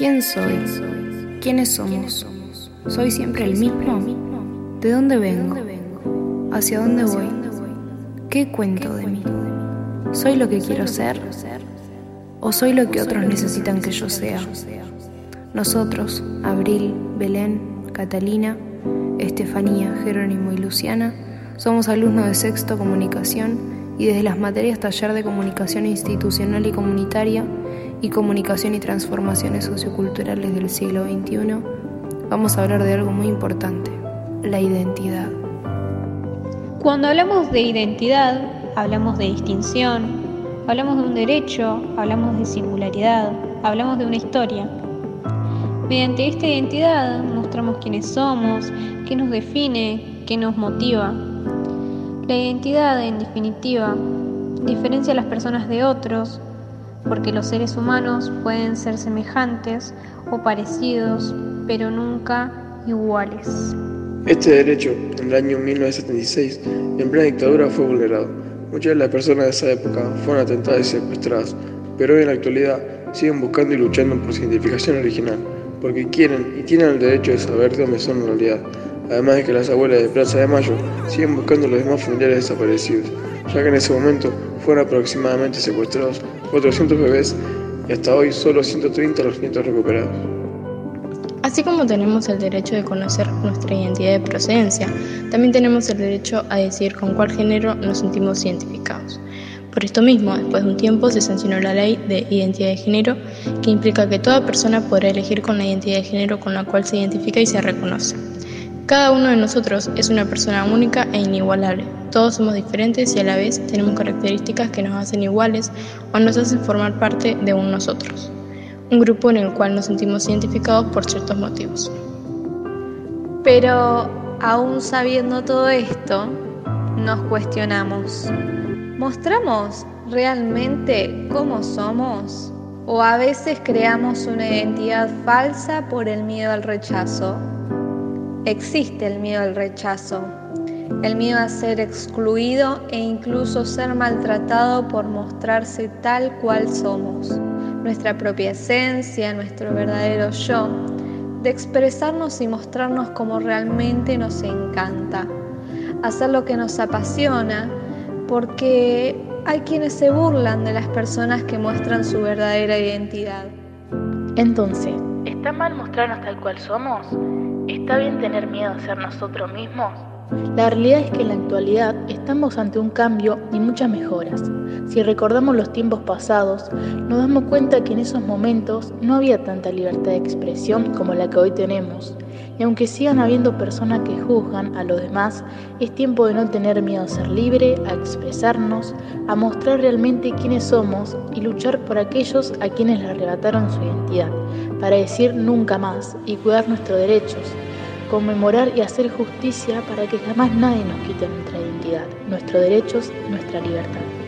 ¿Quién soy? ¿Quiénes somos? ¿Soy siempre el mismo? ¿De dónde vengo? ¿Hacia dónde voy? ¿Qué cuento de mí? ¿Soy lo que quiero ser? ¿O soy lo que otros necesitan que yo sea? Nosotros, Abril, Belén, Catalina, Estefanía, Jerónimo y Luciana, somos alumnos de sexto comunicación y desde las materias taller de comunicación institucional y comunitaria y comunicación y transformaciones socioculturales del siglo XXI, vamos a hablar de algo muy importante, la identidad. Cuando hablamos de identidad, hablamos de distinción, hablamos de un derecho, hablamos de singularidad, hablamos de una historia. Mediante esta identidad mostramos quiénes somos, qué nos define, qué nos motiva. La identidad, en definitiva, diferencia a las personas de otros, porque los seres humanos pueden ser semejantes o parecidos, pero nunca iguales. Este derecho, en el año 1976, en plena dictadura, fue vulnerado. Muchas de las personas de esa época fueron atentadas y secuestradas, pero hoy en la actualidad siguen buscando y luchando por su identificación original, porque quieren y tienen el derecho de saber dónde son en realidad. Además de que las abuelas de Plaza de Mayo siguen buscando a los demás familiares desaparecidos, ya que en ese momento fueron aproximadamente secuestrados 400 bebés y hasta hoy solo 130 los nietos recuperados. Así como tenemos el derecho de conocer nuestra identidad de procedencia, también tenemos el derecho a decidir con cuál género nos sentimos identificados. Por esto mismo, después de un tiempo se sancionó la ley de identidad de género, que implica que toda persona podrá elegir con la identidad de género con la cual se identifica y se reconoce. Cada uno de nosotros es una persona única e inigualable. Todos somos diferentes y a la vez tenemos características que nos hacen iguales o nos hacen formar parte de un nosotros, un grupo en el cual nos sentimos identificados por ciertos motivos. Pero aún sabiendo todo esto, nos cuestionamos. ¿Mostramos realmente cómo somos? ¿O a veces creamos una identidad falsa por el miedo al rechazo? Existe el miedo al rechazo, el miedo a ser excluido e incluso ser maltratado por mostrarse tal cual somos, nuestra propia esencia, nuestro verdadero yo, de expresarnos y mostrarnos como realmente nos encanta, hacer lo que nos apasiona, porque hay quienes se burlan de las personas que muestran su verdadera identidad. Entonces, ¿está mal mostrarnos tal cual somos? ¿Está bien tener miedo a ser nosotros mismos? La realidad es que en la actualidad estamos ante un cambio y muchas mejoras. Si recordamos los tiempos pasados, nos damos cuenta que en esos momentos no había tanta libertad de expresión como la que hoy tenemos. Y aunque sigan habiendo personas que juzgan a los demás, es tiempo de no tener miedo a ser libre, a expresarnos, a mostrar realmente quiénes somos y luchar por aquellos a quienes le arrebataron su identidad, para decir nunca más y cuidar nuestros derechos, conmemorar y hacer justicia para que jamás nadie nos quite nuestra identidad, nuestros derechos, nuestra libertad.